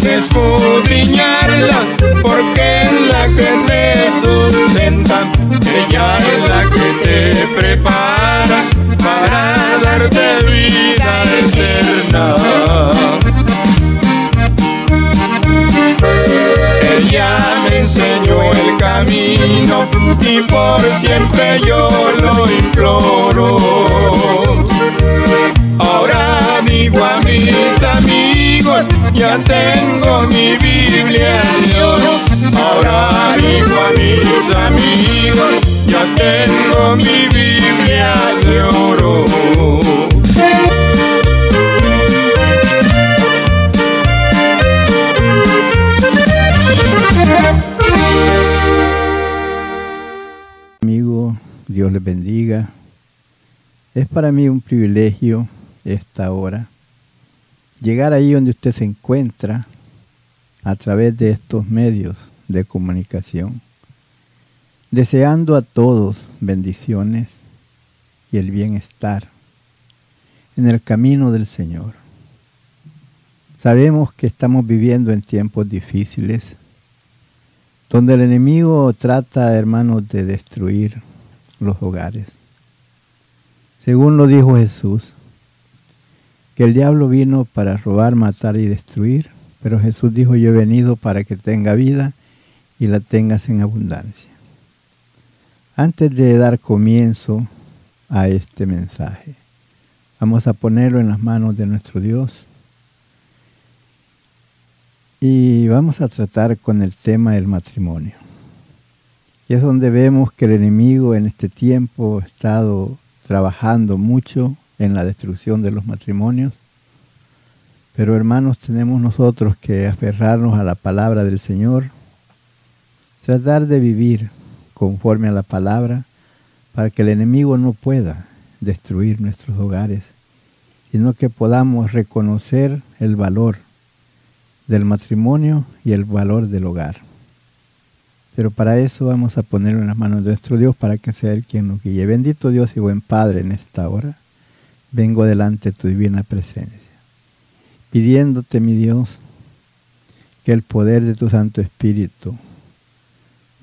dejes de mi Biblia de oro. Amigo, Dios les bendiga. Es para mí un privilegio esta hora llegar ahí donde usted se encuentra a través de estos medios de comunicación, deseando a todos bendiciones y el bienestar en el camino del Señor. Sabemos que estamos viviendo en tiempos difíciles, donde el enemigo trata, hermanos, de destruir los hogares. Según lo dijo Jesús, que el diablo vino para robar, matar y destruir, pero Jesús dijo, yo he venido para que tenga vida y la tengas en abundancia. Antes de dar comienzo a este mensaje, vamos a ponerlo en las manos de nuestro Dios y vamos a tratar con el tema del matrimonio. Y es donde vemos que el enemigo en este tiempo ha estado trabajando mucho en la destrucción de los matrimonios. Pero hermanos, tenemos nosotros que aferrarnos a la palabra del Señor, tratar de vivir conforme a la palabra para que el enemigo no pueda destruir nuestros hogares, sino que podamos reconocer el valor del matrimonio y el valor del hogar. Pero para eso vamos a ponerlo en las manos de nuestro Dios para que sea Él quien nos guíe. Bendito Dios y buen Padre en esta hora. Vengo delante de tu divina presencia, pidiéndote, mi Dios, que el poder de tu Santo Espíritu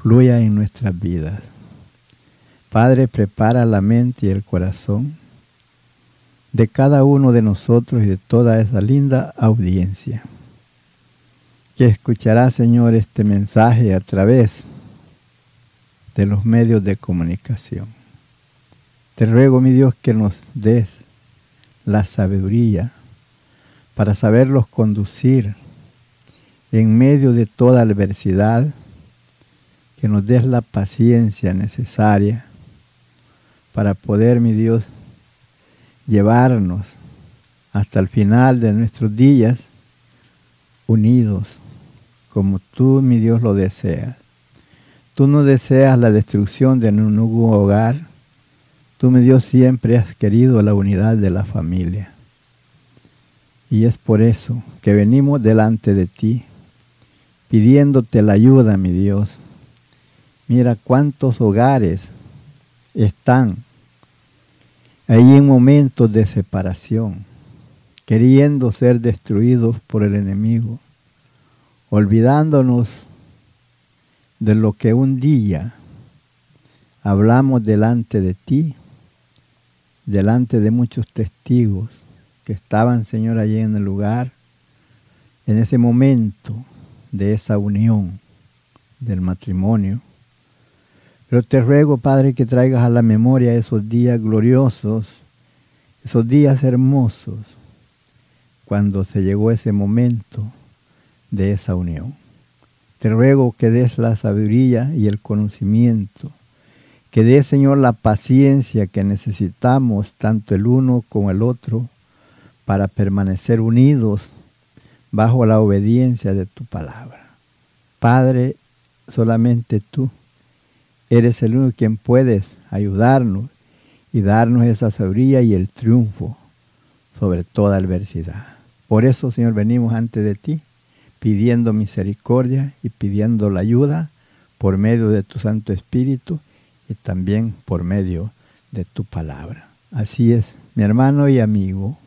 fluya en nuestras vidas. Padre, prepara la mente y el corazón de cada uno de nosotros y de toda esa linda audiencia que escuchará, Señor, este mensaje a través de los medios de comunicación. Te ruego, mi Dios, que nos des la sabiduría para saberlos conducir en medio de toda adversidad, que nos des la paciencia necesaria para poder, mi Dios, llevarnos hasta el final de nuestros días unidos como tú, mi Dios, lo deseas. Tú no deseas la destrucción de ningún hogar. Tú, mi Dios, siempre has querido la unidad de la familia. Y es por eso que venimos delante de ti, pidiéndote la ayuda, mi Dios. Mira cuántos hogares están ahí en momentos de separación, queriendo ser destruidos por el enemigo, olvidándonos de lo que un día hablamos delante de ti, delante de muchos testigos que estaban, Señor, allí en el lugar, en ese momento de esa unión del matrimonio. Pero te ruego, Padre, que traigas a la memoria esos días gloriosos, esos días hermosos, cuando se llegó ese momento de esa unión. Te ruego que des la sabiduría y el conocimiento, que des, Señor, la paciencia que necesitamos, tanto el uno como el otro, para permanecer unidos bajo la obediencia de tu palabra. Padre, solamente tú eres el único quien puedes ayudarnos y darnos esa sabiduría y el triunfo sobre toda adversidad. Por eso, Señor, venimos ante de ti pidiendo misericordia y pidiendo la ayuda por medio de tu Santo Espíritu y también por medio de tu palabra. Así es, mi hermano y amigo,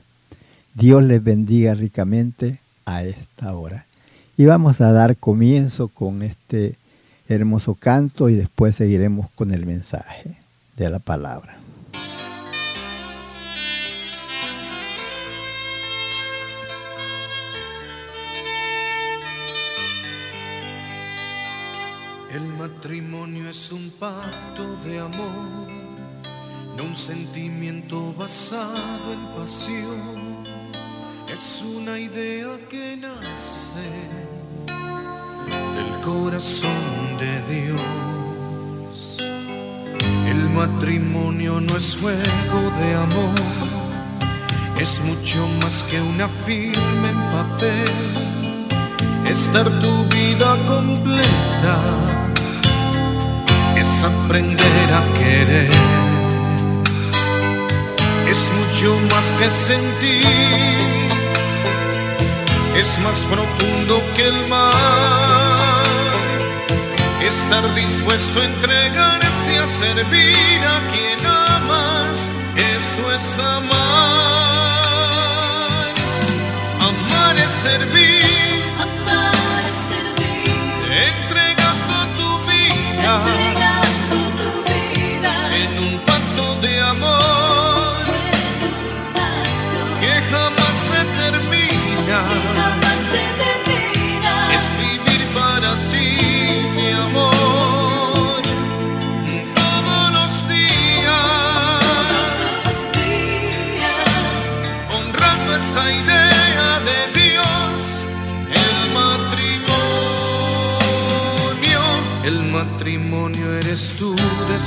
Dios les bendiga ricamente a esta hora. Y vamos a dar comienzo con este hermoso canto y después seguiremos con el mensaje de la palabra. El matrimonio es un pacto de amor, no un sentimiento basado en pasión. Es una idea que nace del corazón de Dios. El matrimonio no es juego de amor, es mucho más que una firma en papel. Es dar tu vida completa, es aprender a querer. Es mucho más que sentir, es más profundo que el mar. Estar dispuesto a entregarse a servir a quien amas, eso es amar. Amar es servir, Amar es servir, entregando tu vida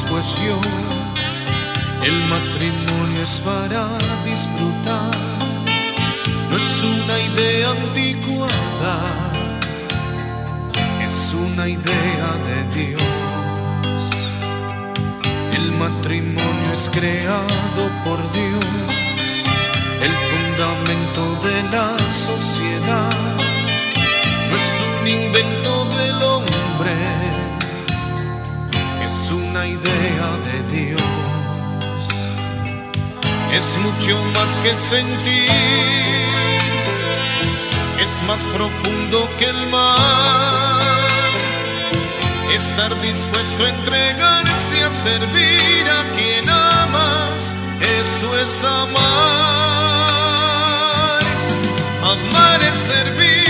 después yo, el matrimonio es para disfrutar, no es una idea anticuada es una idea de Dios. El matrimonio es creado por Dios, el fundamento de la sociedad. No es un invento una idea de Dios. Es mucho más que sentir es más profundo que el mar. Estar dispuesto a entregarse a servir a quien amas, eso es amar. Amar es servir,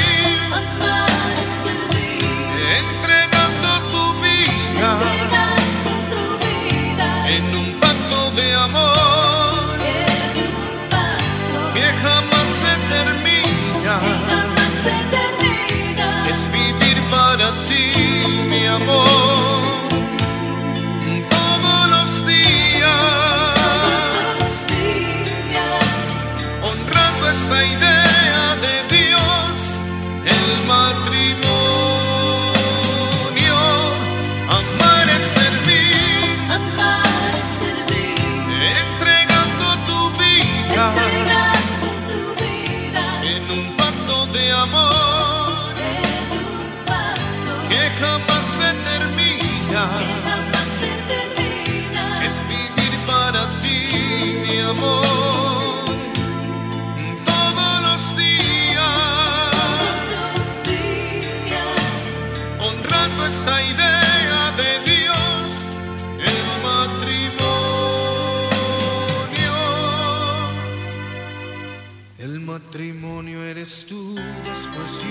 matrimonio eres tú, después.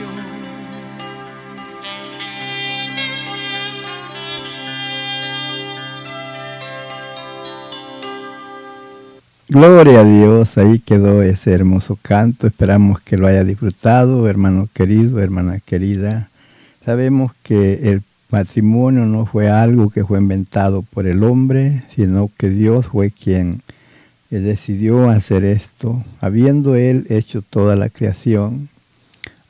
Gloria a Dios, ahí quedó ese hermoso canto. Esperamos que lo haya disfrutado, hermano querido, hermana querida. Sabemos que el matrimonio no fue algo que fue inventado por el hombre, sino que Dios fue quien eh, decidió hacer esto, habiendo Él hecho toda la creación,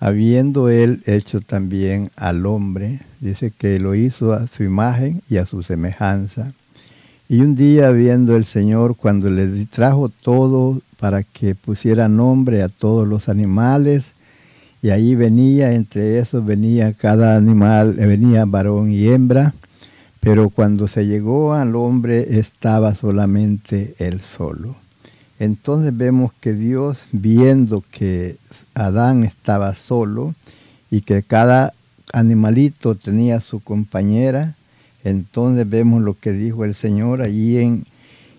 habiendo Él hecho también al hombre, dice que lo hizo a su imagen y a su semejanza. Y un día viendo el Señor cuando le trajo todo para que pusiera nombre a todos los animales, y ahí venía, entre esos venía cada animal, venía varón y hembra, pero cuando se llegó al hombre estaba solamente él solo. Entonces vemos que Dios, viendo que Adán estaba solo y que cada animalito tenía su compañera, entonces vemos lo que dijo el Señor allí en,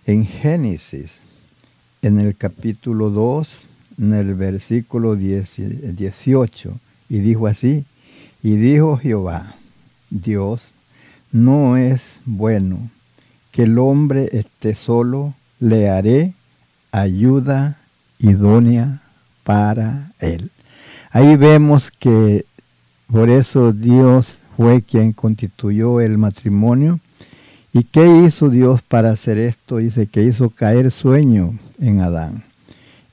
en Génesis, en el capítulo 2, en el versículo 10 18, y dijo así, y dijo Jehová, Dios, no es bueno que el hombre esté solo, le haré ayuda idónea para él. Ahí vemos que por eso Dios fue quien constituyó el matrimonio. ¿Y qué hizo Dios para hacer esto? Dice que hizo caer sueño en Adán.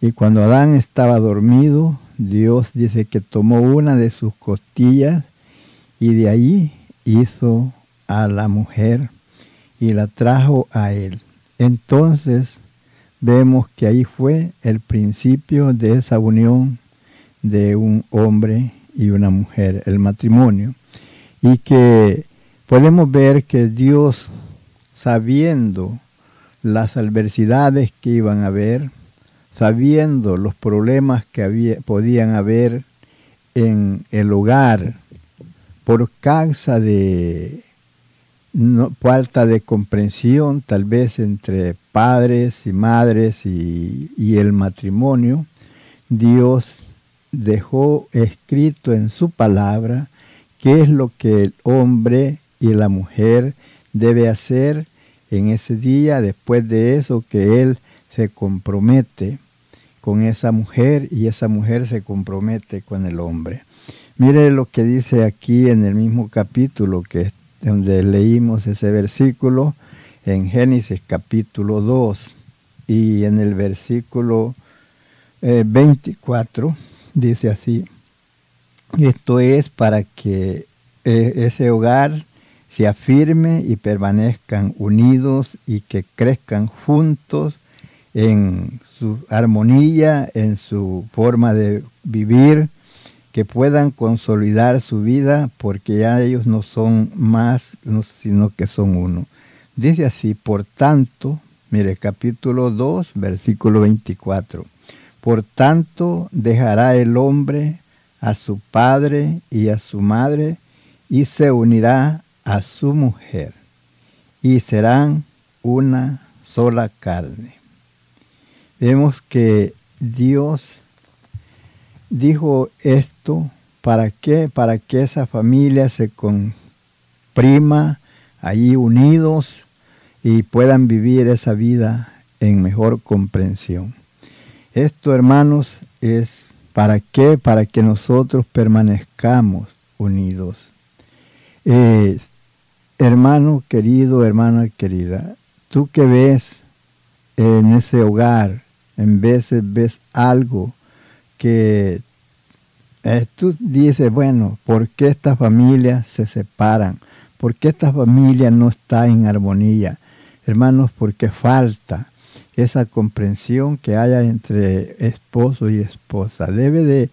Y cuando Adán estaba dormido, Dios dice que tomó una de sus costillas y de ahí hizo a la mujer y la trajo a él. Entonces vemos que ahí fue el principio de esa unión de un hombre y una mujer, el matrimonio y que podemos ver que Dios, sabiendo las adversidades que iban a haber, sabiendo los problemas que podían haber en el hogar por causa de falta de comprensión tal vez entre padres y madres y, y el matrimonio, Dios dejó escrito en su palabra qué es lo que el hombre y la mujer debe hacer en ese día, después de eso que él se compromete con esa mujer y esa mujer se compromete con el hombre. Mire lo que dice aquí en el mismo capítulo que donde leímos ese versículo en Génesis capítulo 2 y en el versículo 24 eh, dice así, esto es para que eh, ese hogar se afirme y permanezcan unidos y que crezcan juntos en su armonía, en su forma de vivir, que puedan consolidar su vida porque ya ellos no son más, sino que son uno. Dice así, por tanto, mire capítulo 2, versículo 24, por tanto dejará el hombre a su padre y a su madre, y se unirá a su mujer, y serán una sola carne. Vemos que Dios dijo esto para qué, para que esa familia se comprima allí unidos y puedan vivir esa vida en mejor comprensión. Esto, hermanos, es ¿Para qué? Para que nosotros permanezcamos unidos. Eh, hermano querido, hermana querida, tú que ves en ese hogar, en veces ves algo que eh, tú dices, bueno, ¿por qué estas familias se separan? ¿Por qué esta familia no está en armonía? Hermanos, porque falta esa comprensión que haya entre esposo y esposa. Debe de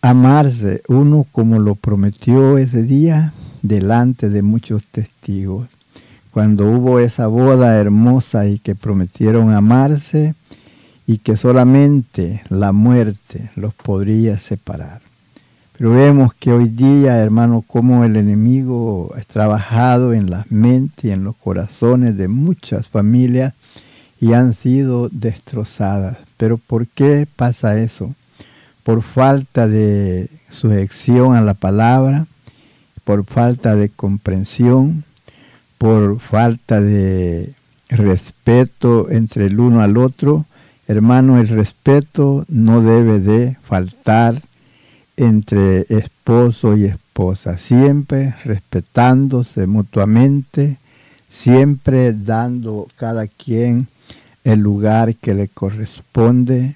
amarse uno como lo prometió ese día delante de muchos testigos. Cuando hubo esa boda hermosa y que prometieron amarse y que solamente la muerte los podría separar. Pero vemos que hoy día, hermano, como el enemigo ha trabajado en las mentes y en los corazones de muchas familias y han sido destrozadas. Pero ¿por qué pasa eso? Por falta de sujeción a la palabra, por falta de comprensión, por falta de respeto entre el uno al otro. Hermano, el respeto no debe de faltar entre esposo y esposa, siempre respetándose mutuamente, siempre dando cada quien el lugar que le corresponde,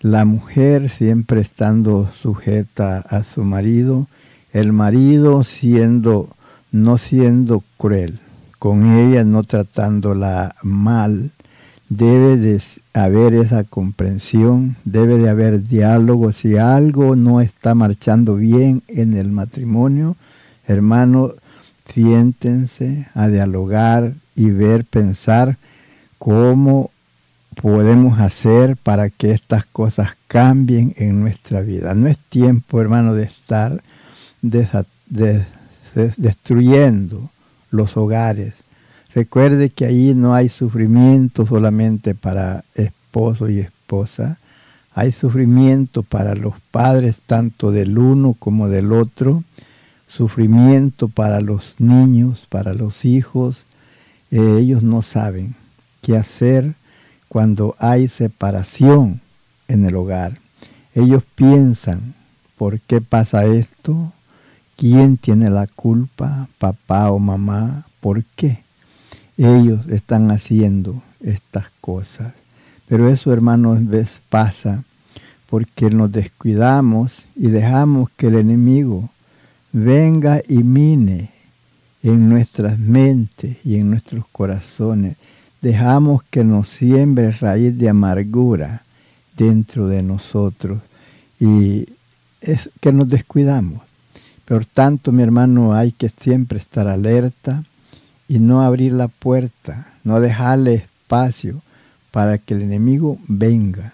la mujer siempre estando sujeta a su marido, el marido siendo no siendo cruel con ella, no tratándola mal, debe de haber esa comprensión, debe de haber diálogo. Si algo no está marchando bien en el matrimonio, hermano, siéntense a dialogar y ver, pensar cómo podemos hacer para que estas cosas cambien en nuestra vida. No es tiempo, hermano, de estar destruyendo los hogares. Recuerde que ahí no hay sufrimiento solamente para esposo y esposa, hay sufrimiento para los padres tanto del uno como del otro, sufrimiento para los niños, para los hijos. Eh, ellos no saben qué hacer cuando hay separación en el hogar. Ellos piensan, ¿por qué pasa esto? ¿Quién tiene la culpa? ¿Papá o mamá? ¿Por qué? Ellos están haciendo estas cosas. Pero eso, hermanos, pasa porque nos descuidamos y dejamos que el enemigo venga y mine en nuestras mentes y en nuestros corazones. Dejamos que nos siembre raíz de amargura dentro de nosotros y es que nos descuidamos. Por tanto, mi hermano, hay que siempre estar alerta y no abrir la puerta, no dejarle espacio para que el enemigo venga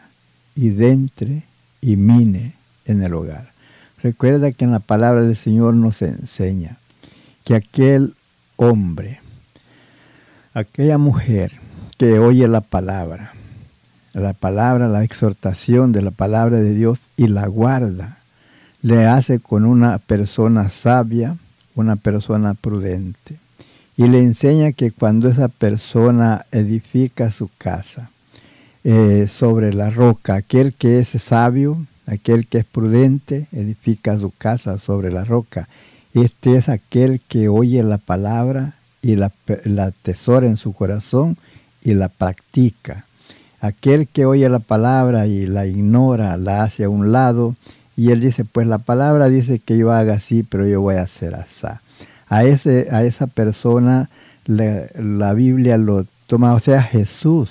y dentre y mine en el hogar. Recuerda que en la palabra del Señor nos enseña que aquel hombre, aquella mujer que oye la palabra, la palabra, la exhortación de la palabra de Dios y la guarda, le hace con una persona sabia, una persona prudente. Y le enseña que cuando esa persona edifica su casa eh, sobre la roca, aquel que es sabio, aquel que es prudente, edifica su casa sobre la roca. Este es aquel que oye la palabra y la, la tesora en su corazón y la practica. Aquel que oye la palabra y la ignora, la hace a un lado y él dice, pues la palabra dice que yo haga así, pero yo voy a hacer así. A, ese, a esa persona la, Biblia lo toma, o sea, Jesús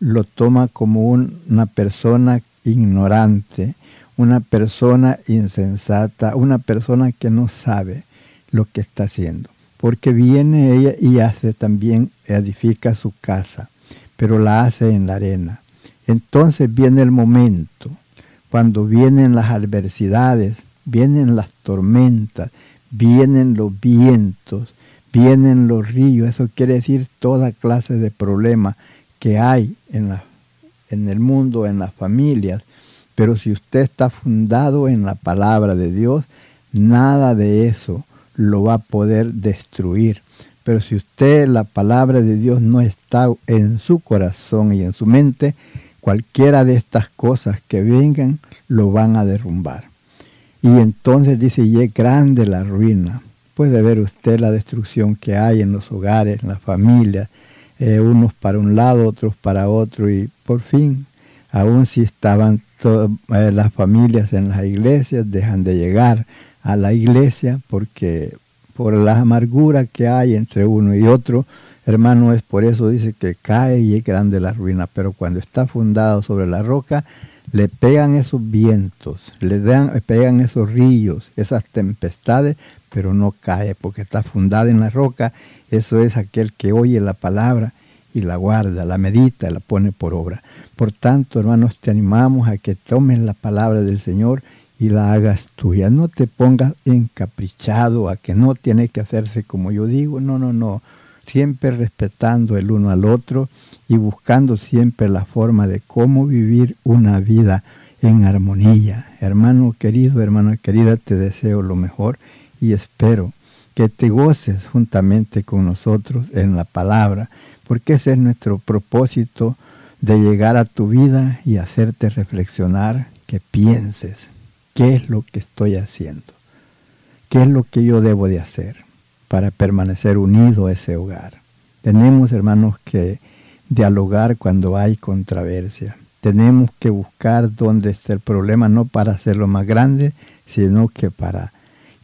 lo toma como una persona ignorante, una persona insensata, una persona que no sabe lo que está haciendo. Porque viene ella y hace también, edifica su casa, pero la hace en la arena. Entonces viene el momento cuando vienen las adversidades, vienen las tormentas, vienen los vientos, vienen los ríos, eso quiere decir toda clase de problemas que hay en, la, en el mundo, en las familias. Pero si usted está fundado en la palabra de Dios, nada de eso lo va a poder destruir. Pero si usted la palabra de Dios no está en su corazón y en su mente, cualquiera de estas cosas que vengan lo van a derrumbar. Y entonces dice, y es grande la ruina. Puede ver usted la destrucción que hay en los hogares, en las familias, eh, unos para un lado, otros para otro, y por fin, aun si estaban eh, las familias en las iglesias, dejan de llegar a la iglesia porque por la amargura que hay entre uno y otro, Hermano, es por eso dice que cae y es grande la ruina, pero cuando está fundado sobre la roca, le pegan esos vientos, le dan, pegan esos ríos, esas tempestades, pero no cae porque está fundada en la roca. Eso es aquel que oye la palabra y la guarda, la medita, la pone por obra. Por tanto, hermanos, te animamos a que tomes la palabra del Señor y la hagas tuya. No te pongas encaprichado a que no tiene que hacerse como yo digo. No, no, no. Siempre respetando el uno al otro y buscando siempre la forma de cómo vivir una vida en armonía. Hermano querido, hermana querida, te deseo lo mejor y espero que te goces juntamente con nosotros en la palabra, porque ese es nuestro propósito de llegar a tu vida y hacerte reflexionar, que pienses qué es lo que estoy haciendo, qué es lo que yo debo de hacer para permanecer unido a ese hogar. Tenemos, hermanos, que dialogar cuando hay controversia. Tenemos que buscar dónde está el problema, no para hacerlo más grande, sino que para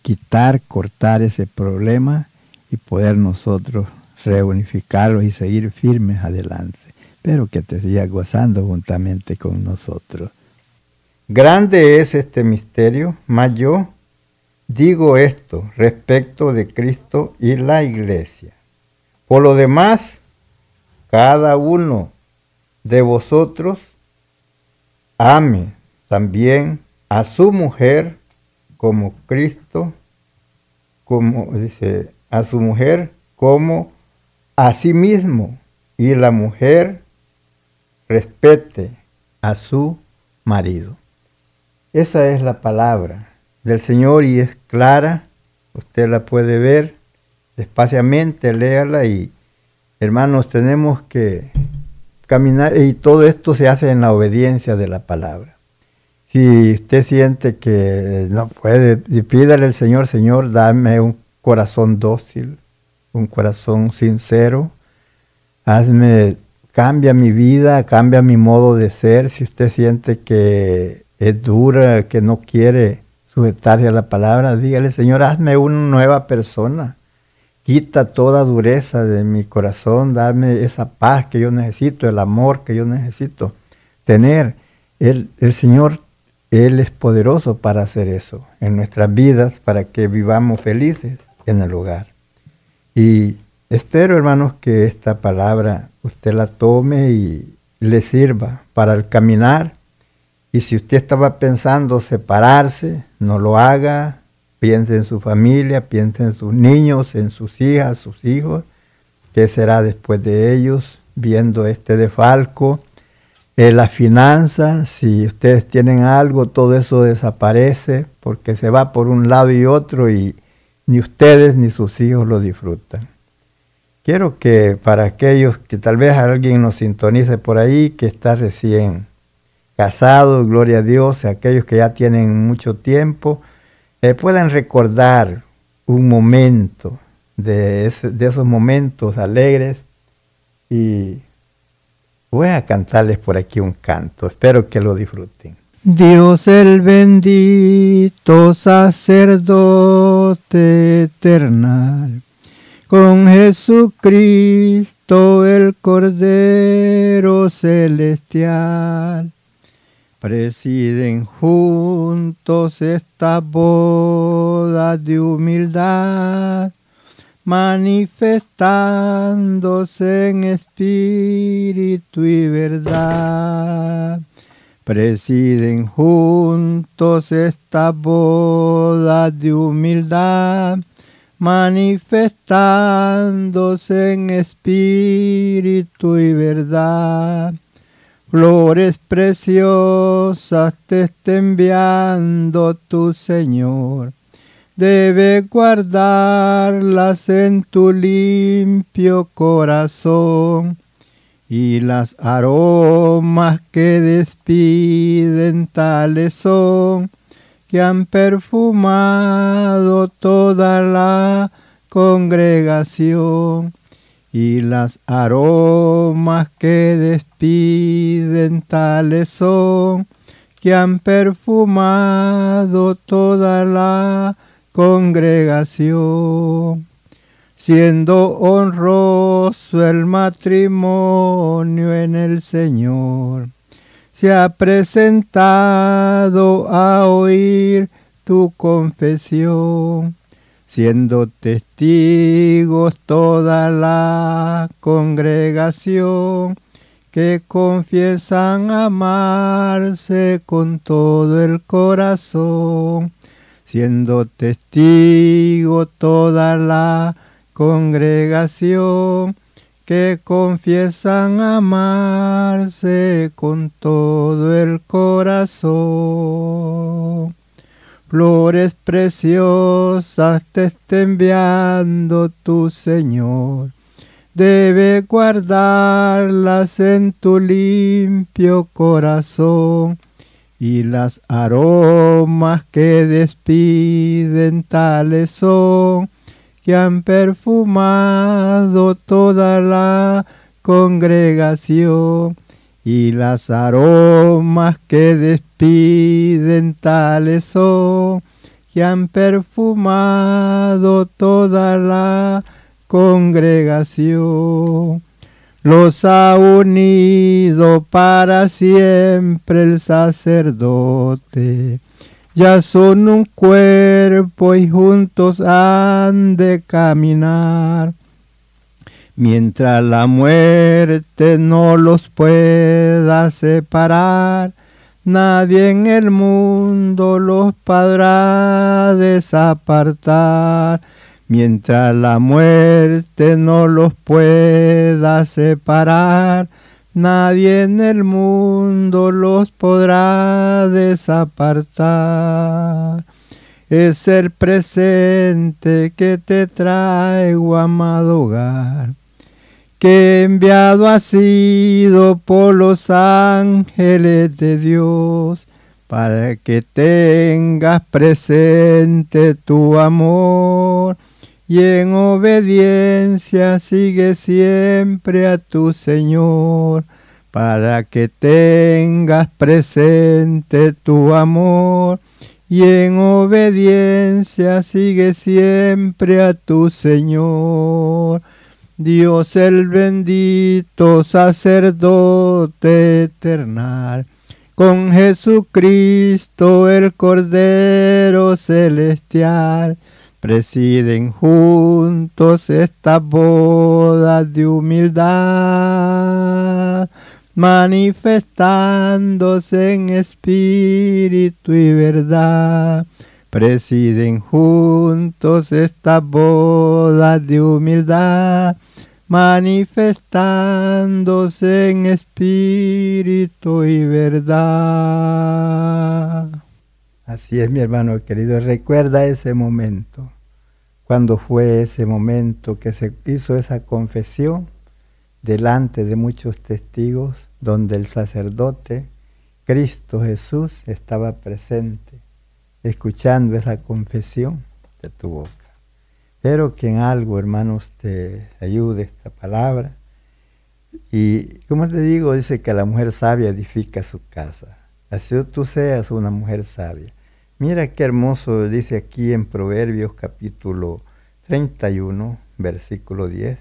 quitar, cortar ese problema y poder nosotros reunificarlo y seguir firmes adelante. Pero que te sigas gozando juntamente con nosotros. Grande es este misterio, mas yo digo esto respecto de Cristo y la iglesia. Por lo demás, cada uno de vosotros ame también a su mujer como Cristo, como dice, a su mujer como a sí mismo, y la mujer respete a su marido. Esa es la palabra del Señor y es clara, usted la puede ver despaciamente, léala y hermanos, tenemos que caminar y todo esto se hace en la obediencia de la palabra. Si usted siente que no puede, pídale al Señor, Señor, dame un corazón dócil, un corazón sincero, hazme, cambia mi vida, cambia mi modo de ser. Si usted siente que es dura, que no quiere sujetarse a la palabra, dígale, Señor, hazme una nueva persona. Quita toda dureza de mi corazón, dame esa paz que yo necesito, el amor que yo necesito tener. El, el Señor él es poderoso para hacer eso en nuestras vidas, para que vivamos felices en el hogar. Y espero, hermanos, que esta palabra usted la tome y le sirva para el caminar. Y si usted estaba pensando separarse, no lo haga. Piense en su familia, piense en sus niños, en sus hijas, sus hijos. ¿Qué será después de ellos viendo este defalco? Eh, la finanza, si ustedes tienen algo, todo eso desaparece porque se va por un lado y otro y ni ustedes ni sus hijos lo disfrutan. Quiero que para aquellos que tal vez alguien nos sintonice por ahí, que está recién casado, gloria a Dios, aquellos que ya tienen mucho tiempo, eh, puedan recordar un momento de, de esos momentos alegres y Voy a cantarles por aquí un canto, espero que lo disfruten. Dios el bendito sacerdote eternal, con Jesucristo el Cordero celestial, presiden juntos esta boda de humildad manifestándose en espíritu y verdad. Presiden juntos esta boda de humildad, manifestándose en espíritu y verdad. Flores preciosas te está enviando tu Señor. Debe guardarlas en tu limpio corazón y las aromas que despiden tales son que han perfumado toda la congregación y las aromas que despiden tales son que han perfumado toda la congregación, siendo honroso el matrimonio en el Señor. Se ha presentado a oír tu confesión, siendo testigos toda la congregación que confiesan amarse con todo el corazón, siendo testigo toda la congregación que confiesan amarse con todo el corazón. Flores preciosas te está enviando tu Señor. Debe guardarlas en tu limpio corazón y las aromas que despiden tales son que han perfumado toda la congregación y las aromas que despiden tales son que han perfumado toda la congregación. Los ha unido para siempre el sacerdote ya son un cuerpo y juntos han de caminar. Mientras la muerte no los pueda separar, nadie en el mundo los podrá desapartar. Mientras la muerte no los pueda separar, Nadie en el mundo los podrá desapartar. Es el presente que te traigo, amado hogar, que enviado ha sido por los ángeles de Dios, para que tengas presente tu amor y en obediencia sigue siempre a tu Señor, para que tengas presente tu amor, y en obediencia sigue siempre a tu Señor. Dios el bendito sacerdote eternal, con Jesucristo el Cordero celestial, presiden juntos esta boda de humildad, manifestándose en espíritu y verdad. Presiden juntos esta boda de humildad, manifestándose en espíritu y verdad. Así es, mi hermano querido. Recuerda ese momento. Cuando fue ese momento que se hizo esa confesión delante de muchos testigos, donde el sacerdote, Cristo Jesús, estaba presente, escuchando esa confesión de tu. Espero que en algo, hermanos, te ayude esta palabra. Y como te digo, dice que la mujer sabia edifica su casa. Así tú seas una mujer sabia. Mira qué hermoso dice aquí en Proverbios capítulo 31, versículo 10.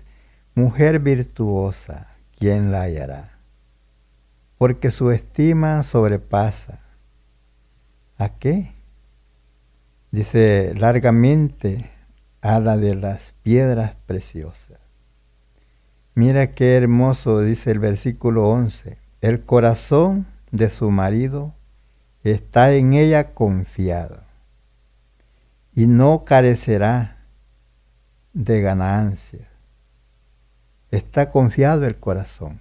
Mujer virtuosa, ¿quién la hallará? Porque su estima sobrepasa. ¿A qué? Dice largamente a la de las piedras preciosas. Mira qué hermoso dice el versículo 11. El corazón de su marido está en ella confiado y no carecerá de ganancias. Está confiado el corazón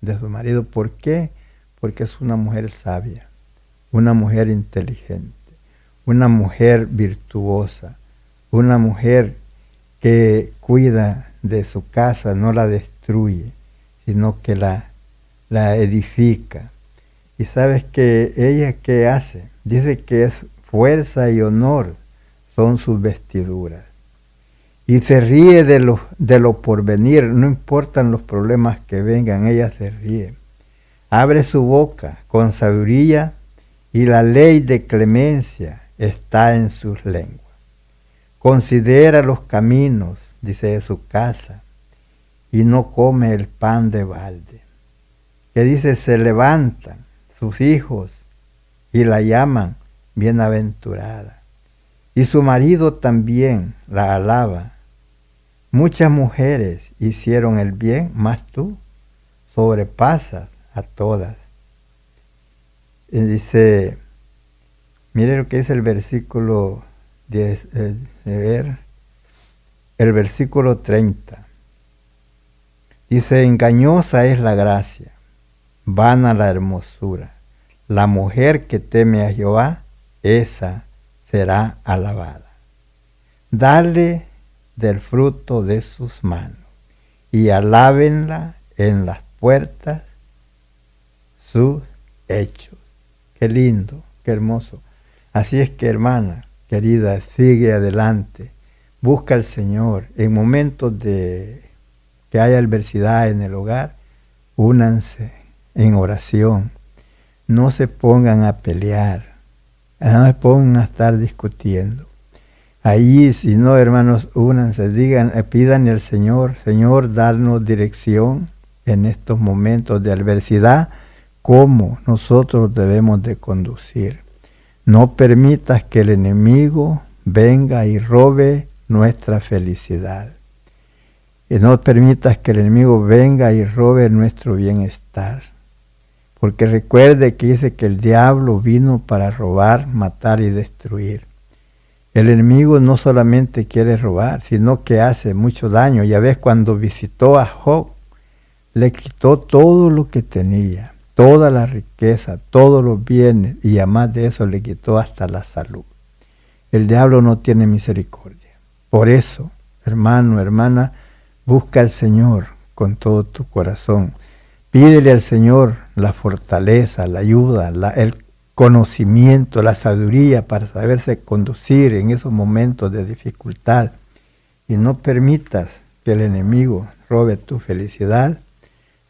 de su marido. ¿Por qué? Porque es una mujer sabia, una mujer inteligente, una mujer virtuosa, una mujer que cuida de su casa, no la destruye, sino que la, la edifica y sabes que ella qué hace? Dice que es fuerza y honor son sus vestiduras. Y se ríe de lo, de lo porvenir, no importan los problemas que vengan, ella se ríe. Abre su boca con sabiduría y la ley de clemencia está en sus lenguas. Considera los caminos, dice, de su casa y no come el pan de balde. Que dice, se levantan sus hijos y la llaman bienaventurada. Y su marido también la alaba. Muchas mujeres hicieron el bien, mas tú sobrepasas a todas. Y dice, mire lo que dice el versículo 10, eh, de ver, el versículo 30. Dice, engañosa es la gracia, vana la hermosura. La mujer que teme a Jehová, esa será alabada. Dale del fruto de sus manos y alábenla en las puertas sus hechos. Qué lindo, qué hermoso. Así es que hermana, querida, sigue adelante. Busca al Señor. En momentos de que haya adversidad en el hogar, únanse en oración. No se pongan a pelear. No se pongan a estar discutiendo. Ahí, si no, hermanos, únanse, digan, eh, pidan al Señor, Señor, darnos dirección en estos momentos de adversidad, cómo nosotros debemos de conducir. No permitas que el enemigo venga y robe nuestra felicidad. Y no permitas que el enemigo venga y robe nuestro bienestar. Porque recuerde que dice que el diablo vino para robar, matar y destruir. El enemigo no solamente quiere robar, sino que hace mucho daño. Ya ves, cuando visitó a Job, le quitó todo lo que tenía, toda la riqueza, todos los bienes, y además de eso le quitó hasta la salud. El diablo no tiene misericordia. Por eso, hermano, hermana, busca al Señor con todo tu corazón. Pídele al Señor la fortaleza, la ayuda, el conocimiento, la sabiduría para saberse conducir en esos momentos de dificultad. Y no permitas que el enemigo robe tu felicidad.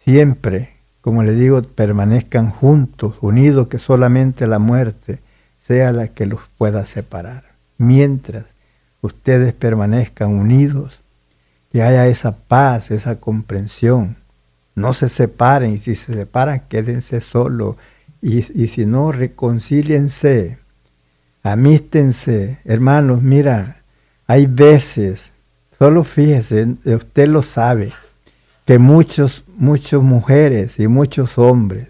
Siempre, como le digo, permanezcan juntos, unidos, que solamente la muerte sea la que los pueda separar. Mientras ustedes permanezcan unidos, que haya esa paz, esa comprensión. No se separen y si se separan, quédense solos. Y, si no, reconcíliense, amístense. Hermanos, mira, hay veces, solo fíjese, usted lo sabe, que muchos, muchas mujeres y muchos hombres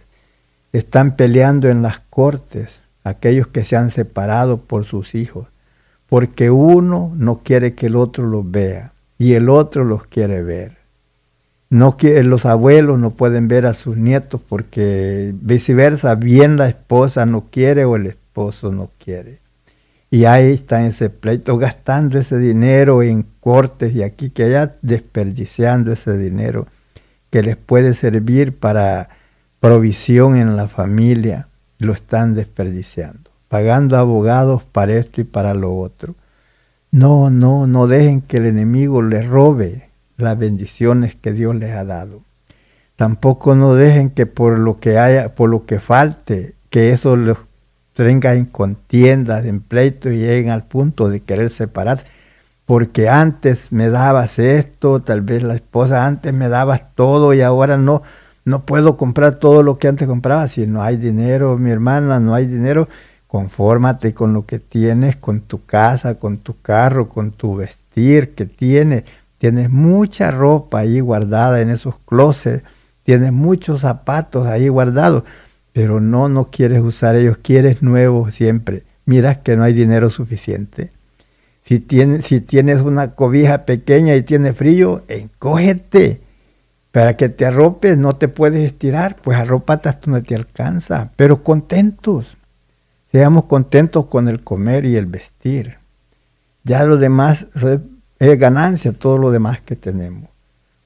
están peleando en las cortes, aquellos que se han separado por sus hijos porque uno no quiere que el otro los vea y el otro los quiere ver. No los abuelos no pueden ver a sus nietos porque viceversa, bien la esposa no quiere o el esposo no quiere. Y ahí está ese pleito, gastando ese dinero en cortes y aquí que allá, desperdiciando ese dinero que les puede servir para provisión en la familia, lo están desperdiciando pagando abogados para esto y para lo otro. No, no, no dejen que el enemigo les robe las bendiciones que Dios les ha dado. Tampoco no dejen que por lo que haya, por lo que falte, que eso los tenga en contiendas, en pleitos y lleguen al punto de querer separar. Porque antes me dabas esto, tal vez la esposa antes me dabas todo y ahora no, no puedo comprar todo lo que antes compraba. Si no hay dinero, mi hermana, no hay dinero, Confórmate con lo que tienes, con tu casa, con tu carro, con tu vestir que tienes. Tienes mucha ropa ahí guardada en esos closets, tienes muchos zapatos ahí guardados, pero no, no quieres usar ellos, quieres nuevos siempre. Miras que no hay dinero suficiente. Si tienes, si tienes una cobija pequeña y tienes frío, encógete. Para que te arropes, no te puedes estirar, pues arropate hasta donde te alcanza, pero contentos. Seamos contentos con el comer y el vestir. Ya lo demás es ganancia, todo lo demás que tenemos.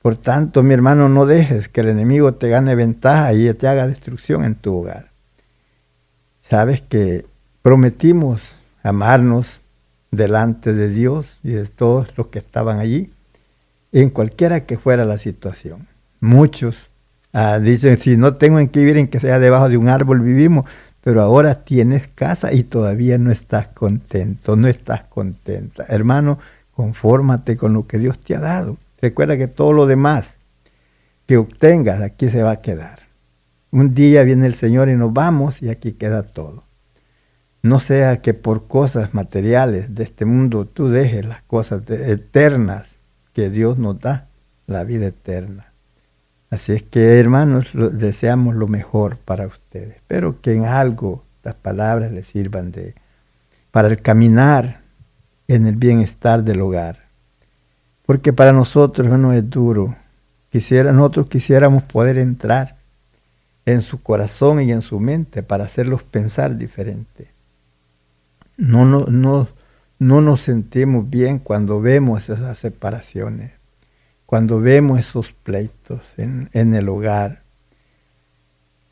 Por tanto, mi hermano, no dejes que el enemigo te gane ventaja y te haga destrucción en tu hogar. Sabes que prometimos amarnos delante de Dios y de todos los que estaban allí, en cualquiera que fuera la situación. Muchos ah, dicen, si no tengo en qué vivir, en que sea debajo de un árbol vivimos, pero ahora tienes casa y todavía no estás contento, no estás contenta. Hermano, confórmate con lo que Dios te ha dado. Recuerda que todo lo demás que obtengas aquí se va a quedar. Un día viene el Señor y nos vamos y aquí queda todo. No sea que por cosas materiales de este mundo tú dejes las cosas eternas que Dios nos da, la vida eterna. Así es que, hermanos, deseamos lo mejor para ustedes. Espero que en algo las palabras les sirvan de para el caminar en el bienestar del hogar. Porque para nosotros, hermano, es duro. Quisiera, nosotros quisiéramos poder entrar en su corazón y en su mente para hacerlos pensar diferente. No, no, no, no nos sentimos bien cuando vemos esas separaciones, cuando vemos esos pleitos en, en el hogar.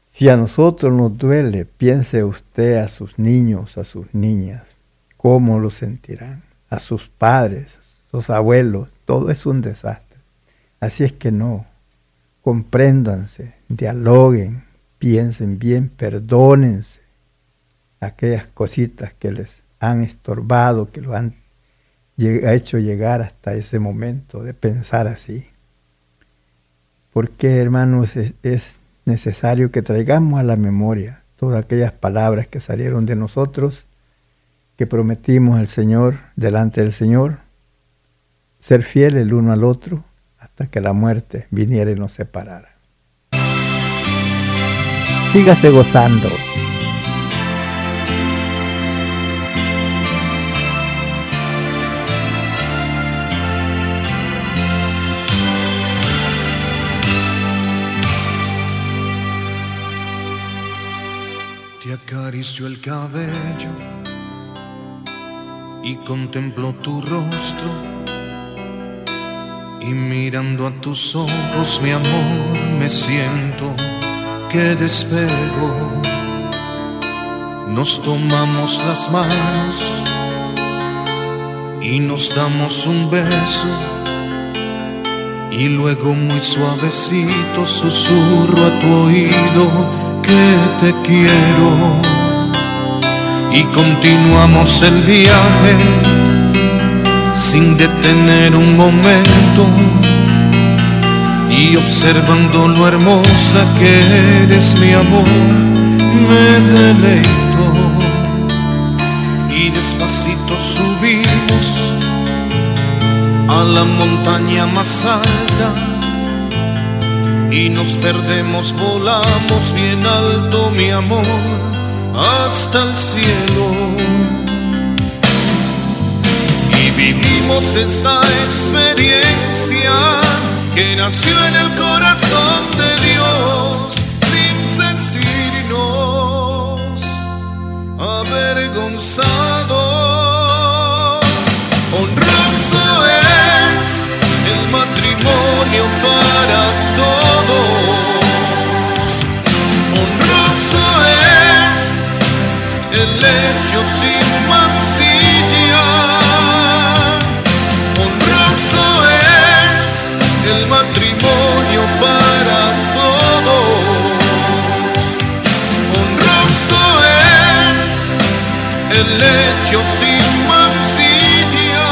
Si a nosotros nos duele, piense usted a sus niños, a sus niñas, cómo lo sentirán, a sus padres, a sus abuelos, todo es un desastre. Así es que no, compréndanse, dialoguen, piensen bien, perdónense aquellas cositas que les han estorbado, que lo han hecho llegar hasta ese momento de pensar así. Porque, hermanos, es, es necesario que traigamos a la memoria todas aquellas palabras que salieron de nosotros, que prometimos al Señor, delante del Señor, ser fieles el uno al otro hasta que la muerte viniera y nos separara. Sígase gozando. Te acaricio el cabello y contemplo tu rostro. Y mirando a tus ojos, mi amor, me siento que despego. Nos tomamos las manos y nos damos un beso. Y luego muy suavecito susurro a tu oído que te quiero. Y continuamos el viaje sin detener un momento. Y observando lo hermosa que eres mi amor, me deleito. Y despacito subimos a la montaña más alta y nos perdemos, volamos bien alto, mi amor, hasta el cielo. Y vivimos esta experiencia que nació en el corazón de Dios sin sentirnos avergonzados. Honroso es el matrimonio para todos. Honroso es el lecho sin lecho sin mancilla.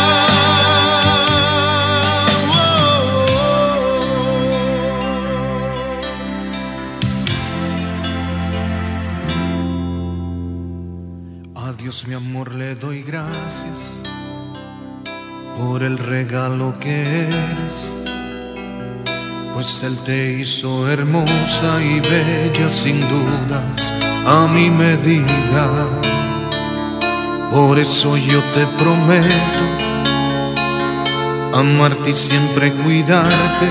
A Dios mi amor le doy gracias por el regalo que eres, pues Él te hizo hermosa y bella sin dudas a mi medida. Por eso yo te prometo amarte y siempre cuidarte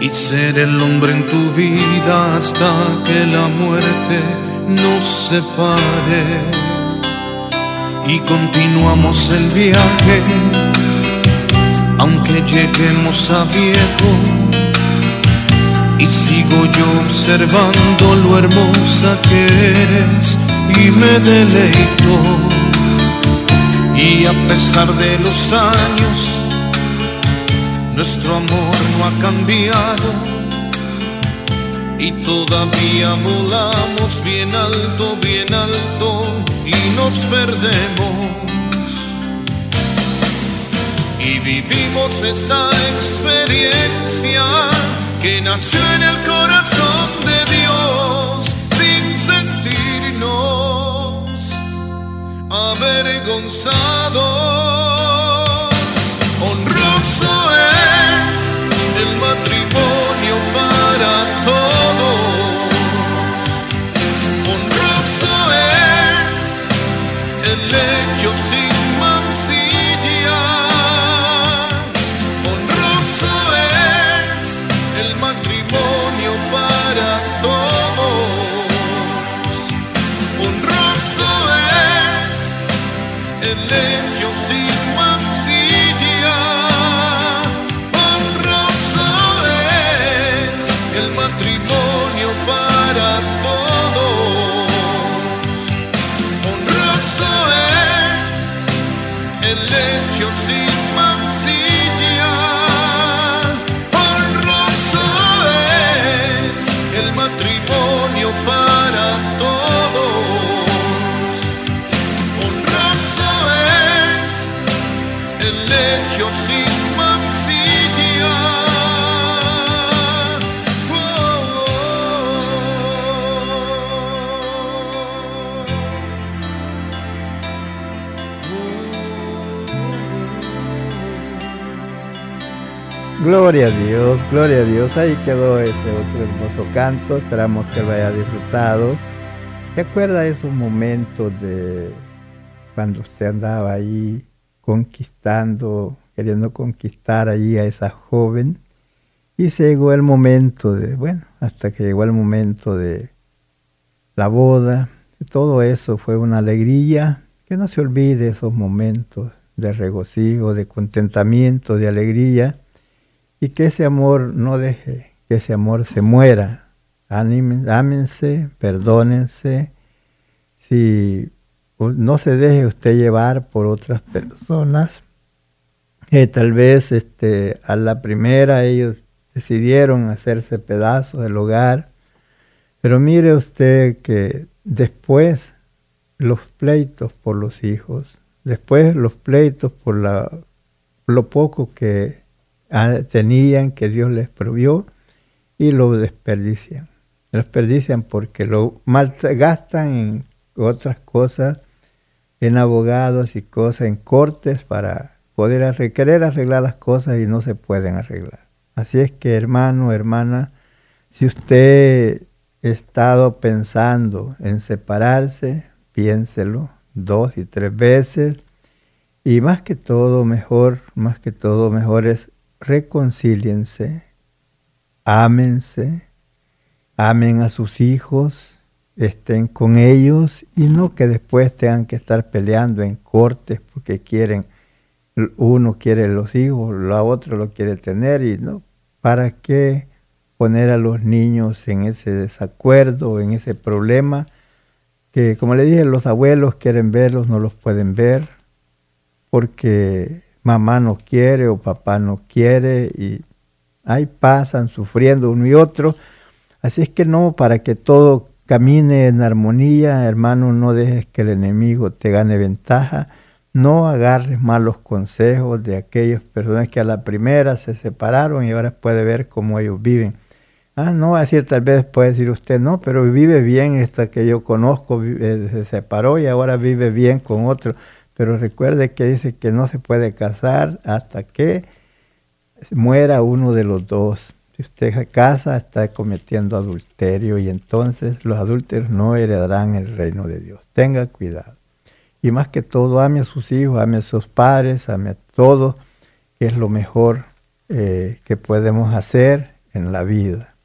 y ser el hombre en tu vida hasta que la muerte nos separe. Y continuamos el viaje, aunque lleguemos a viejo. Y sigo yo observando lo hermosa que eres y me deleito. Y a pesar de los años, nuestro amor no ha cambiado y todavía volamos bien alto, bien alto y nos perdemos. Y vivimos esta experiencia que nació en el corazón de Dios sin caminos avergonzados. Honroso es el matrimonio para todos. Honroso es el hecho Gloria a Dios, gloria a Dios. Ahí quedó ese otro hermoso canto. Esperamos que lo haya disfrutado. ¿Se acuerda esos momentos de cuando usted andaba ahí conquistando, queriendo conquistar allí a esa joven? Y llegó el momento de, bueno, hasta que llegó el momento de la boda. Todo eso fue una alegría. Que no se olvide esos momentos de regocijo, de contentamiento, de alegría y que ese amor no deje que ese amor se muera. Ámense, perdónense. Si no se deje usted llevar por otras personas, que tal vez este, a la primera ellos decidieron hacerse pedazos del hogar, pero mire usted que después los pleitos por los hijos, después los pleitos por la, lo poco que tenían, que Dios les provió, y lo desperdician. Lo desperdician porque lo malgastan en otras cosas, en abogados y cosas, en cortes para poder arre- querer arreglar las cosas y no se pueden arreglar. Así es que hermano, hermana, si usted ha estado pensando en separarse, piénselo dos y tres veces. Y más que todo, mejor, más que todo, mejor es reconcíliense, ámense, amen a sus hijos, estén con ellos y no que después tengan que estar peleando en cortes porque quieren, uno quiere los hijos, la otra lo quiere tener y no, ¿para qué poner a los niños en ese desacuerdo, en ese problema? Que como le dije, los abuelos quieren verlos, no los pueden ver porque mamá no quiere o papá no quiere y ahí pasan sufriendo uno y otro. Así es que no, para que todo camine en armonía, hermano, no dejes que el enemigo te gane ventaja. No agarres malos consejos de aquellas personas que a la primera se separaron y ahora puede ver cómo ellos viven. Ah, no, va a decir, tal vez puede decir usted, no, pero vive bien esta que yo conozco, eh, se separó y ahora vive bien con otro. Pero recuerde que dice que no se puede casar hasta que muera uno de los dos. Si usted se casa, está cometiendo adulterio y entonces los adúlteros no heredarán el reino de Dios. Tenga cuidado. Y más que todo, ame a sus hijos, ame a sus padres, ame a todos, que es lo mejor eh, que podemos hacer en la vida.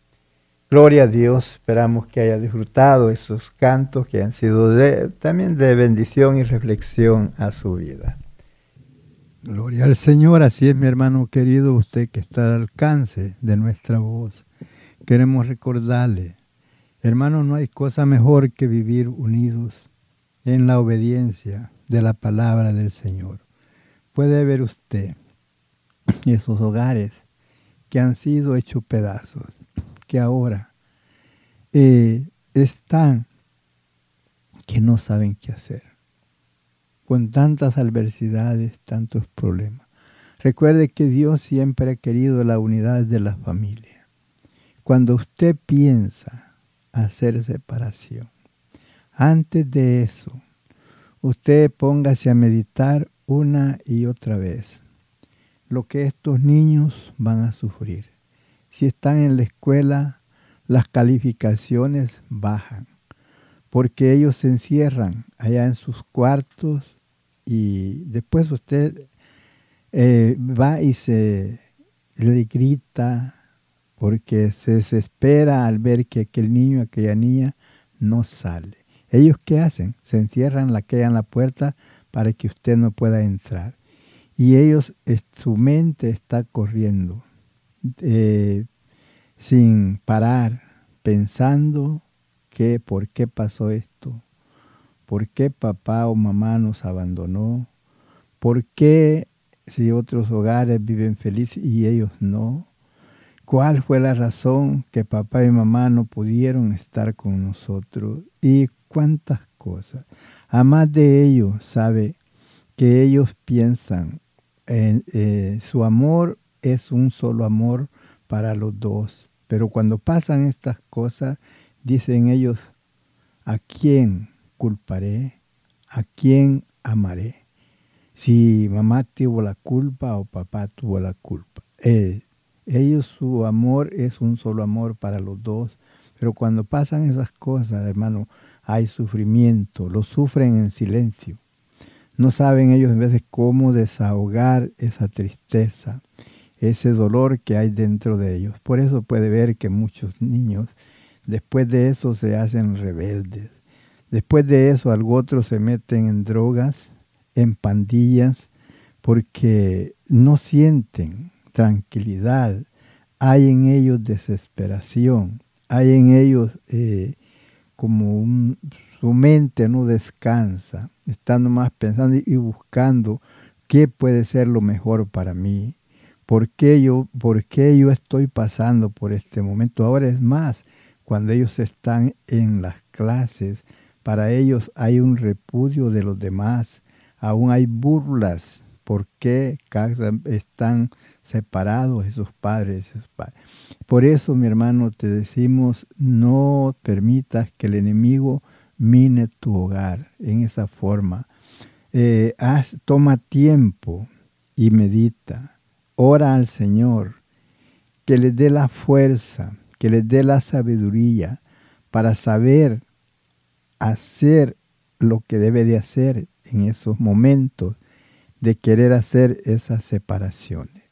Gloria a Dios, esperamos que haya disfrutado esos cantos que han sido de- también de bendición y reflexión a su vida. Gloria al Señor, así es mi hermano querido, usted que está al alcance de nuestra voz. Queremos recordarle, hermano, no hay cosa mejor que vivir unidos en la obediencia de la palabra del Señor. Puede ver usted esos hogares que han sido hechos pedazos, que ahora eh, están que no saben qué hacer con tantas adversidades, tantos problemas. Recuerde que Dios siempre ha querido la unidad de la familia. Cuando usted piensa hacer separación, antes de eso, usted póngase a meditar una y otra vez lo que estos niños van a sufrir. Si están en la escuela, las calificaciones bajan, porque ellos se encierran allá en sus cuartos y después usted eh, va y se le grita porque se desespera al ver que aquel niño, aquella niña no sale. Ellos qué hacen? Se encierran, la quedan en la puerta para que usted no pueda entrar. Y ellos, su mente está corriendo eh, sin parar, pensando que por qué pasó esto, por qué papá o mamá nos abandonó, por qué si otros hogares viven felices y ellos no? ¿Cuál fue la razón que papá y mamá no pudieron estar con nosotros? Y cuántas cosas. Además de ello, sabe que ellos piensan, en, eh, su amor es un solo amor para los dos. Pero cuando pasan estas cosas, dicen ellos, ¿a quién culparé? ¿A quién amaré? Si mamá tuvo la culpa o papá tuvo la culpa. Eh, ellos su amor es un solo amor para los dos. Pero cuando pasan esas cosas, hermano, hay sufrimiento, lo sufren en silencio. No saben ellos en veces cómo desahogar esa tristeza, ese dolor que hay dentro de ellos. Por eso puede ver que muchos niños después de eso se hacen rebeldes. Después de eso, algo otros se meten en drogas, en pandillas, porque no sienten tranquilidad, hay en ellos desesperación, hay en ellos eh, como su mente no descansa, estando más pensando y buscando qué puede ser lo mejor para mí, por qué yo, por qué yo estoy pasando por este momento. Ahora es más, cuando ellos están en las clases, para ellos hay un repudio de los demás, aún hay burlas, por qué están separados esos padres, padres. Por eso, mi hermano, te decimos, no permitas que el enemigo mine tu hogar en esa forma. Eh, haz, toma tiempo y medita. Ora al Señor, que le dé la fuerza, que le dé la sabiduría para saber hacer lo que debe de hacer en esos momentos de querer hacer esas separaciones.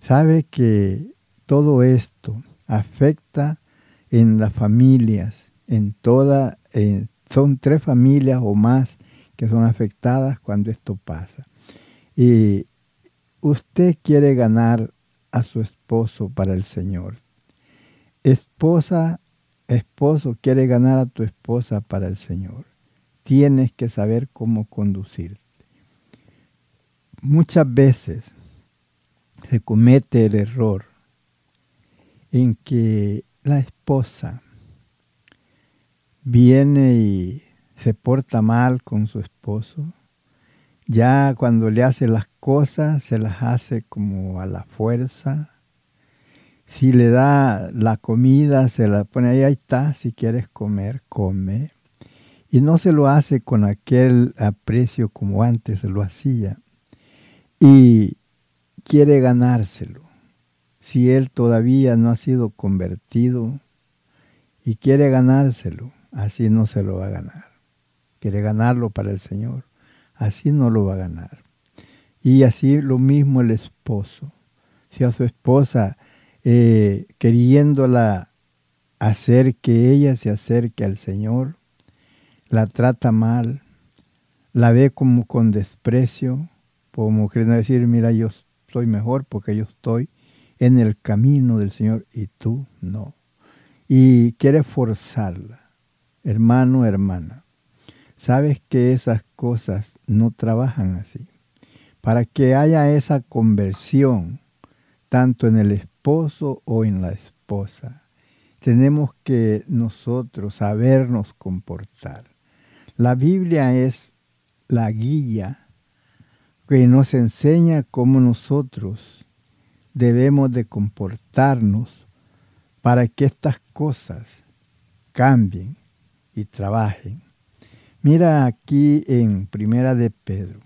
Sabe que todo esto afecta en las familias, en toda, son tres familias o más que son afectadas cuando esto pasa. Y usted quiere ganar a su esposo para el Señor. Esposa, esposo quiere ganar a tu esposa para el Señor. Tienes que saber cómo conducirte. Muchas veces se comete el error en que la esposa viene y se porta mal con su esposo, ya cuando le hace las cosas se las hace como a la fuerza. Si le da la comida, se la pone ahí, ahí está, si quieres comer, come. Y no se lo hace con aquel aprecio como antes lo hacía. Y quiere ganárselo. Si él todavía no ha sido convertido y quiere ganárselo, así no se lo va a ganar. Quiere ganarlo para el Señor, así no lo va a ganar. Y así lo mismo el esposo. Si a su esposa, eh, queriéndola hacer que ella se acerque al Señor, la trata mal, la ve como con desprecio, como queriendo decir, mira, yo soy mejor porque yo estoy en el camino del Señor y tú no. Y quiere forzarla, hermano, hermana. Sabes que esas cosas no trabajan así. Para que haya esa conversión, tanto en el esposo o en la esposa, tenemos que nosotros sabernos comportar. La Biblia es la guía que nos enseña cómo nosotros debemos de comportarnos para que estas cosas cambien y trabajen. Mira aquí en Primera de Pedro.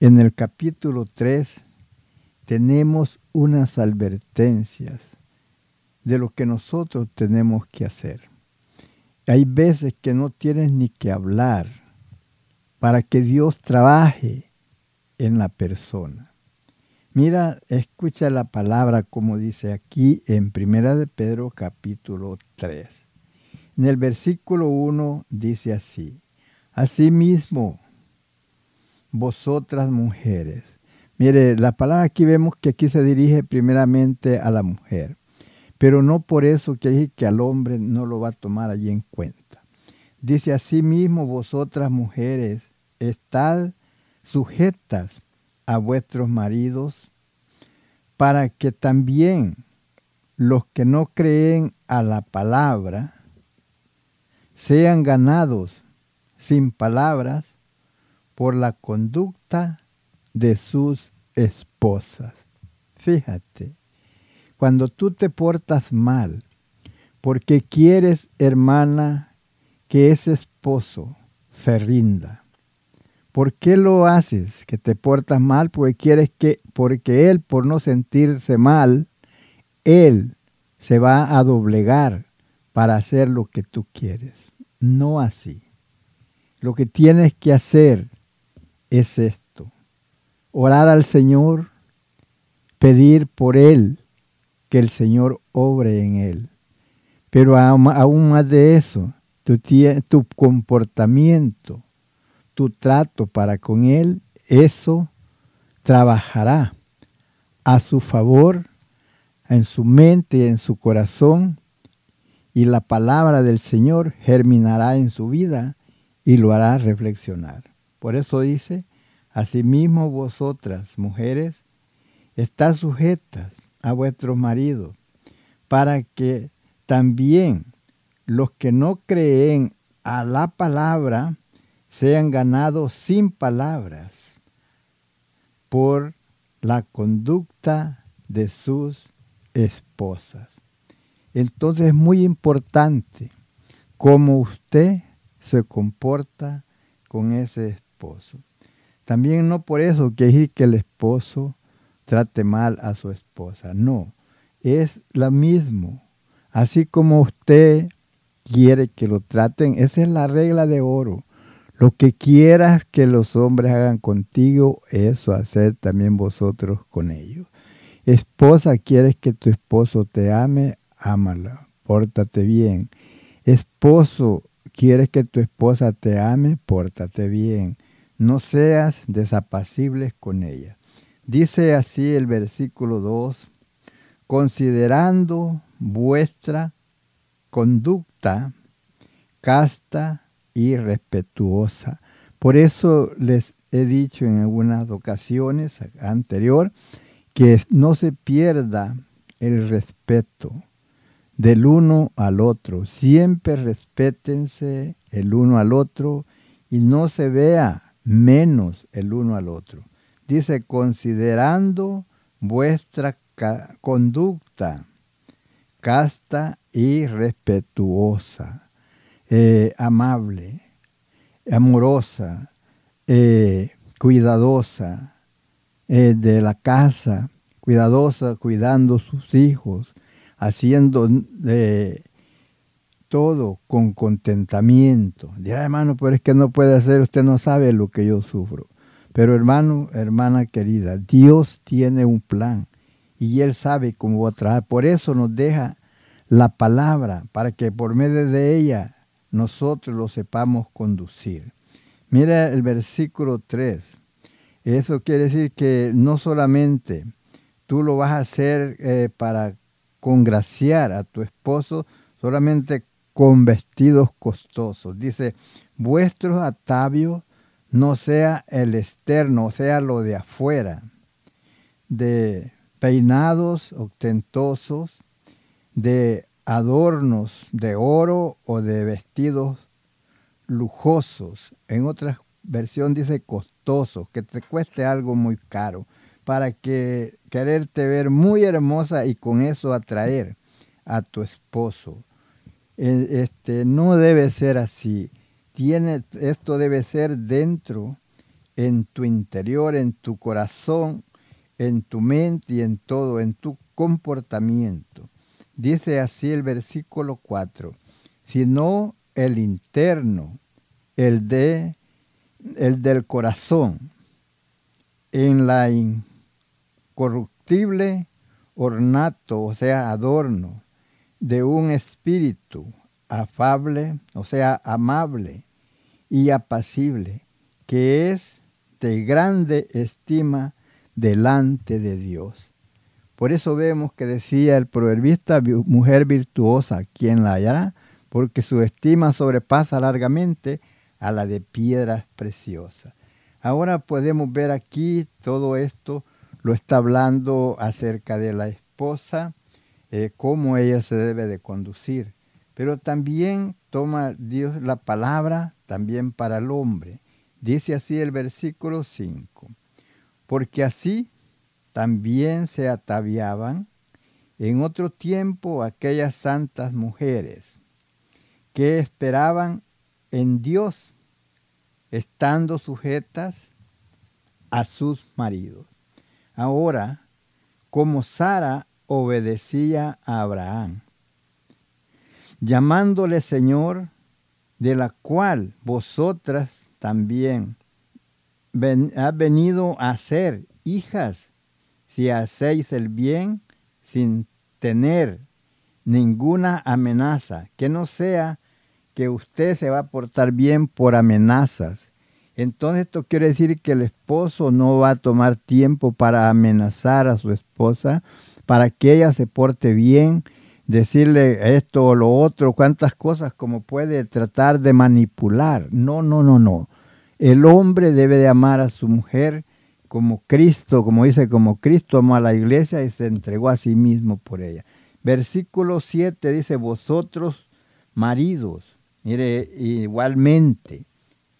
En el capítulo 3 tenemos unas advertencias de lo que nosotros tenemos que hacer. Hay veces que no tienes ni que hablar para que Dios trabaje en la persona. Mira, escucha la palabra como dice aquí en Primera de Pedro capítulo 3. En el versículo 1 dice así, Asimismo, vosotras mujeres. Mire, la palabra aquí vemos que aquí se dirige primeramente a la mujer, pero no por eso que que al hombre no lo va a tomar allí en cuenta. Dice asimismo, vosotras mujeres, estad sujetas a vuestros maridos, para que también los que no creen a la palabra sean ganados sin palabras por la conducta de sus esposas. Fíjate, cuando tú te portas mal, porque quieres, hermana, que ese esposo se rinda. ¿Por qué lo haces? Que te portas mal porque quieres que, porque él, por no sentirse mal, él se va a doblegar para hacer lo que tú quieres. No así. Lo que tienes que hacer es esto. Orar al Señor, pedir por Él, que el Señor obre en Él. Pero aún más de eso, tu, comportamiento, tu trato para con Él, eso trabajará a su favor, en su mente y en su corazón, y la palabra del Señor germinará en su vida y lo hará reflexionar. Por eso dice, asimismo vosotras, mujeres, estás sujetas a vuestros maridos, para que también los que no creen a la palabra sean ganados sin palabras por la conducta de sus esposas. Entonces es muy importante cómo usted se comporta con ese esposo. También no por eso que que el esposo trate mal a su esposa, no, es lo mismo. Así como usted quiere que lo traten, esa es la regla de oro. Lo que quieras que los hombres hagan contigo, eso hacer también vosotros con ellos. Esposa, quieres que tu esposo te ame, ámala, pórtate bien. Esposo, quieres que tu esposa te ame, pórtate bien. No seas desapacibles con ella. Dice así el versículo 2, considerando vuestra conducta casta y respetuosa. Por eso les he dicho en algunas ocasiones anterior que no se pierda el respeto del uno al otro. Siempre respétense el uno al otro y no se vea menos el uno al otro. Dice, considerando vuestra conducta casta y respetuosa, eh, amable, amorosa, eh, cuidadosa, eh, de la casa, cuidadosa, cuidando sus hijos, haciendo todo con contentamiento. Dirá, hermano, pero es que no puede hacer, usted no sabe lo que yo sufro. Pero hermano, hermana querida, Dios tiene un plan y Él sabe cómo va a trabajar. Por eso nos deja la palabra, para que por medio de ella nosotros lo sepamos conducir. Mira el versículo 3. Eso quiere decir que no solamente tú lo vas a hacer eh, para congraciar a tu esposo, solamente con vestidos costosos. Dice, vuestros atavios no sea el externo, o sea lo de afuera, de peinados ostentosos, de adornos de oro o de vestidos lujosos. En otra versión dice costosos, que te cueste algo muy caro, para que quererte ver muy hermosa y con eso atraer a tu esposo. E, este, no debe ser así. Tiene, esto debe ser dentro, en tu interior, en tu corazón, en tu mente y en todo, en tu comportamiento. Dice así el versículo 4, sino el interno, el de el del corazón, en la incorruptible ornato, o sea, adorno, de un espíritu afable, o sea, amable y apacible, que es de grande estima delante de Dios. Por eso vemos que decía el proverbista, mujer virtuosa, ¿quién la hallará? Porque su estima sobrepasa largamente a la de piedras preciosas. Ahora podemos ver aquí todo esto, lo está hablando acerca de la esposa, eh, cómo ella se debe de conducir. Pero también toma Dios la palabra también para el hombre. Dice así el versículo 5. Porque así también se ataviaban en otro tiempo aquellas santas mujeres que esperaban en Dios, estando sujetas a sus maridos. Ahora, como Sara obedecía a Abraham, llamándole Señor, de la cual vosotras también ven, ha venido a ser hijas si hacéis el bien sin tener ninguna amenaza, que no sea que usted se va a portar bien por amenazas. Entonces esto quiere decir que el esposo no va a tomar tiempo para amenazar a su esposa, para que ella se porte bien, decirle esto o lo otro, cuántas cosas como puede tratar de manipular. No, no, no, no. El hombre debe de amar a su mujer como Cristo, como dice, como Cristo amó a la iglesia y se entregó a sí mismo por ella. Versículo 7 dice, vosotros maridos, mire, igualmente.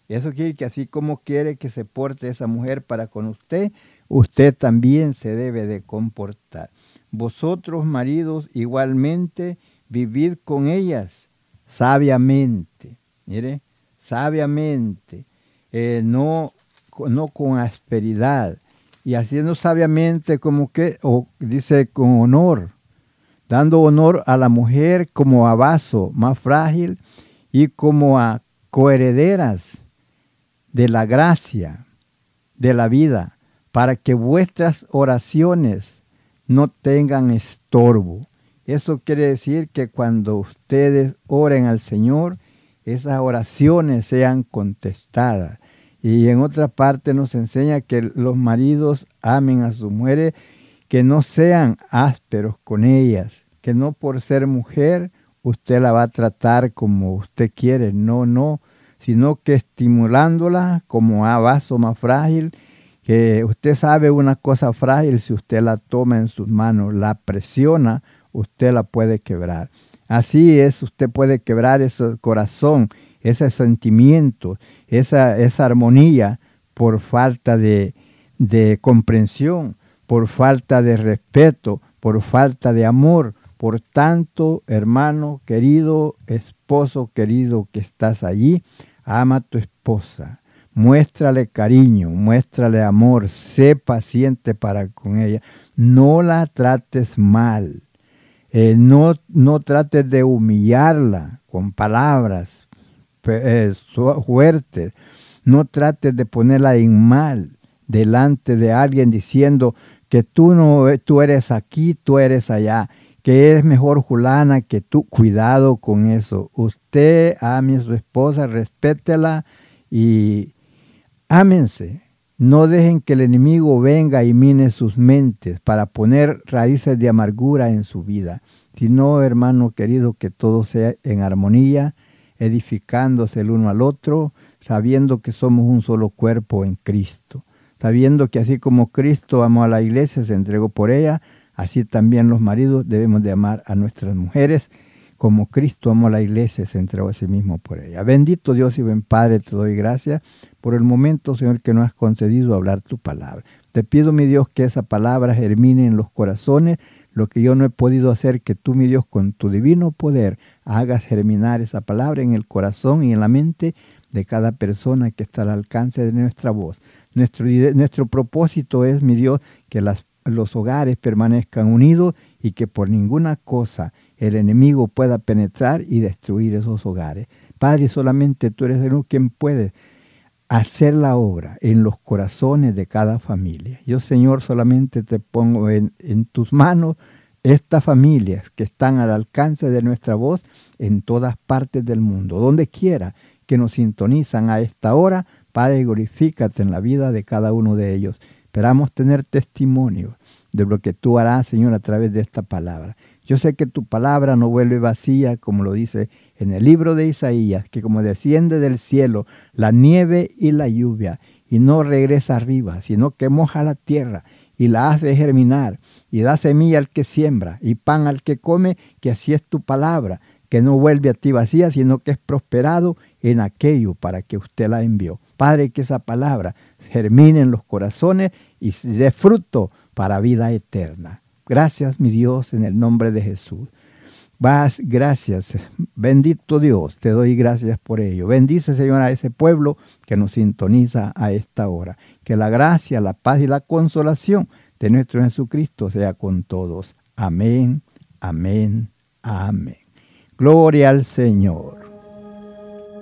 Eso quiere que así como quiere que se porte esa mujer para con usted, usted también se debe de comportar. Vosotros maridos igualmente vivid con ellas sabiamente, mire, sabiamente. Eh, no, no con asperidad, y haciendo sabiamente como que, o dice con honor, dando honor a la mujer como a vaso más frágil y como a coherederas de la gracia, de la vida, para que vuestras oraciones no tengan estorbo. Eso quiere decir que cuando ustedes oren al Señor, esas oraciones sean contestadas. Y en otra parte nos enseña que los maridos amen a sus mujeres, que no sean ásperos con ellas, que no por ser mujer usted la va a tratar como usted quiere, no, no, sino que estimulándola como a vaso más frágil, que usted sabe una cosa frágil, si usted la toma en sus manos, la presiona, usted la puede quebrar. Así es, usted puede quebrar ese corazón, ese sentimiento, esa, esa armonía por falta de, de comprensión, por falta de respeto, por falta de amor. Por tanto, hermano querido, esposo querido que estás allí, ama a tu esposa, muéstrale cariño, muéstrale amor, sé paciente para con ella, no la trates mal, eh, no, no trates de humillarla con palabras eh, fuertes. No trates de ponerla en mal delante de alguien diciendo que tú no tú eres aquí, tú eres allá, que es mejor Julana que tú. Cuidado con eso. Usted ame a su esposa, respétela y ámense. No dejen que el enemigo venga y mine sus mentes para poner raíces de amargura en su vida, sino, hermano querido, que todo sea en armonía, edificándose el uno al otro, sabiendo que somos un solo cuerpo en Cristo, sabiendo que así como Cristo amó a la iglesia, se entregó por ella, así también los maridos debemos de amar a nuestras mujeres como Cristo amó a la iglesia, se entregó a sí mismo por ella. Bendito Dios y buen Padre, te doy gracias por el momento, Señor, que nos has concedido hablar tu palabra. Te pido, mi Dios, que esa palabra germine en los corazones, lo que yo no he podido hacer, que tú, mi Dios, con tu divino poder, hagas germinar esa palabra en el corazón y en la mente de cada persona que está al alcance de nuestra voz. Nuestro, nuestro propósito es, mi Dios, que las, los hogares permanezcan unidos y que por ninguna cosa el enemigo pueda penetrar y destruir esos hogares. Padre, solamente tú eres el único quien puede hacer la obra en los corazones de cada familia. Yo, Señor, solamente te pongo en, tus manos estas familias que están al alcance de nuestra voz en todas partes del mundo, donde quiera que nos sintonizan a esta hora, Padre, glorifícate en la vida de cada uno de ellos. Esperamos tener testimonio de lo que tú harás, Señor, a través de esta palabra. Yo sé que tu palabra no vuelve vacía, como lo dice en el libro de Isaías, que como desciende del cielo la nieve y la lluvia, y no regresa arriba, sino que moja la tierra y la hace germinar y da semilla al que siembra y pan al que come, que así es tu palabra, que no vuelve a ti vacía, sino que es prosperado en aquello para que usted la envió. Padre, que esa palabra germine en los corazones y dé fruto para vida eterna. Gracias, mi Dios, en el nombre de Jesús. Vas, gracias. Bendito Dios, te doy gracias por ello. Bendice, Señor, a ese pueblo que nos sintoniza a esta hora. Que la gracia, la paz y la consolación de nuestro Jesucristo sea con todos. Amén, amén, amén. Gloria al Señor.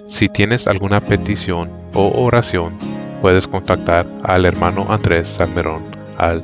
Si tienes alguna petición o oración, puedes contactar al hermano Andrés Salmerón al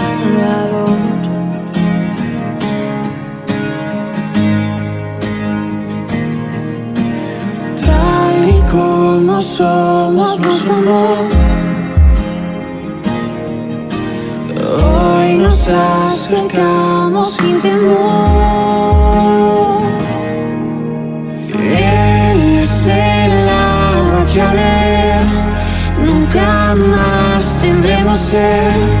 Salvador. Tal y como somos, nos amó. Hoy nos acercamos sin temor. Él es el agua que ver nunca más tendremos sed.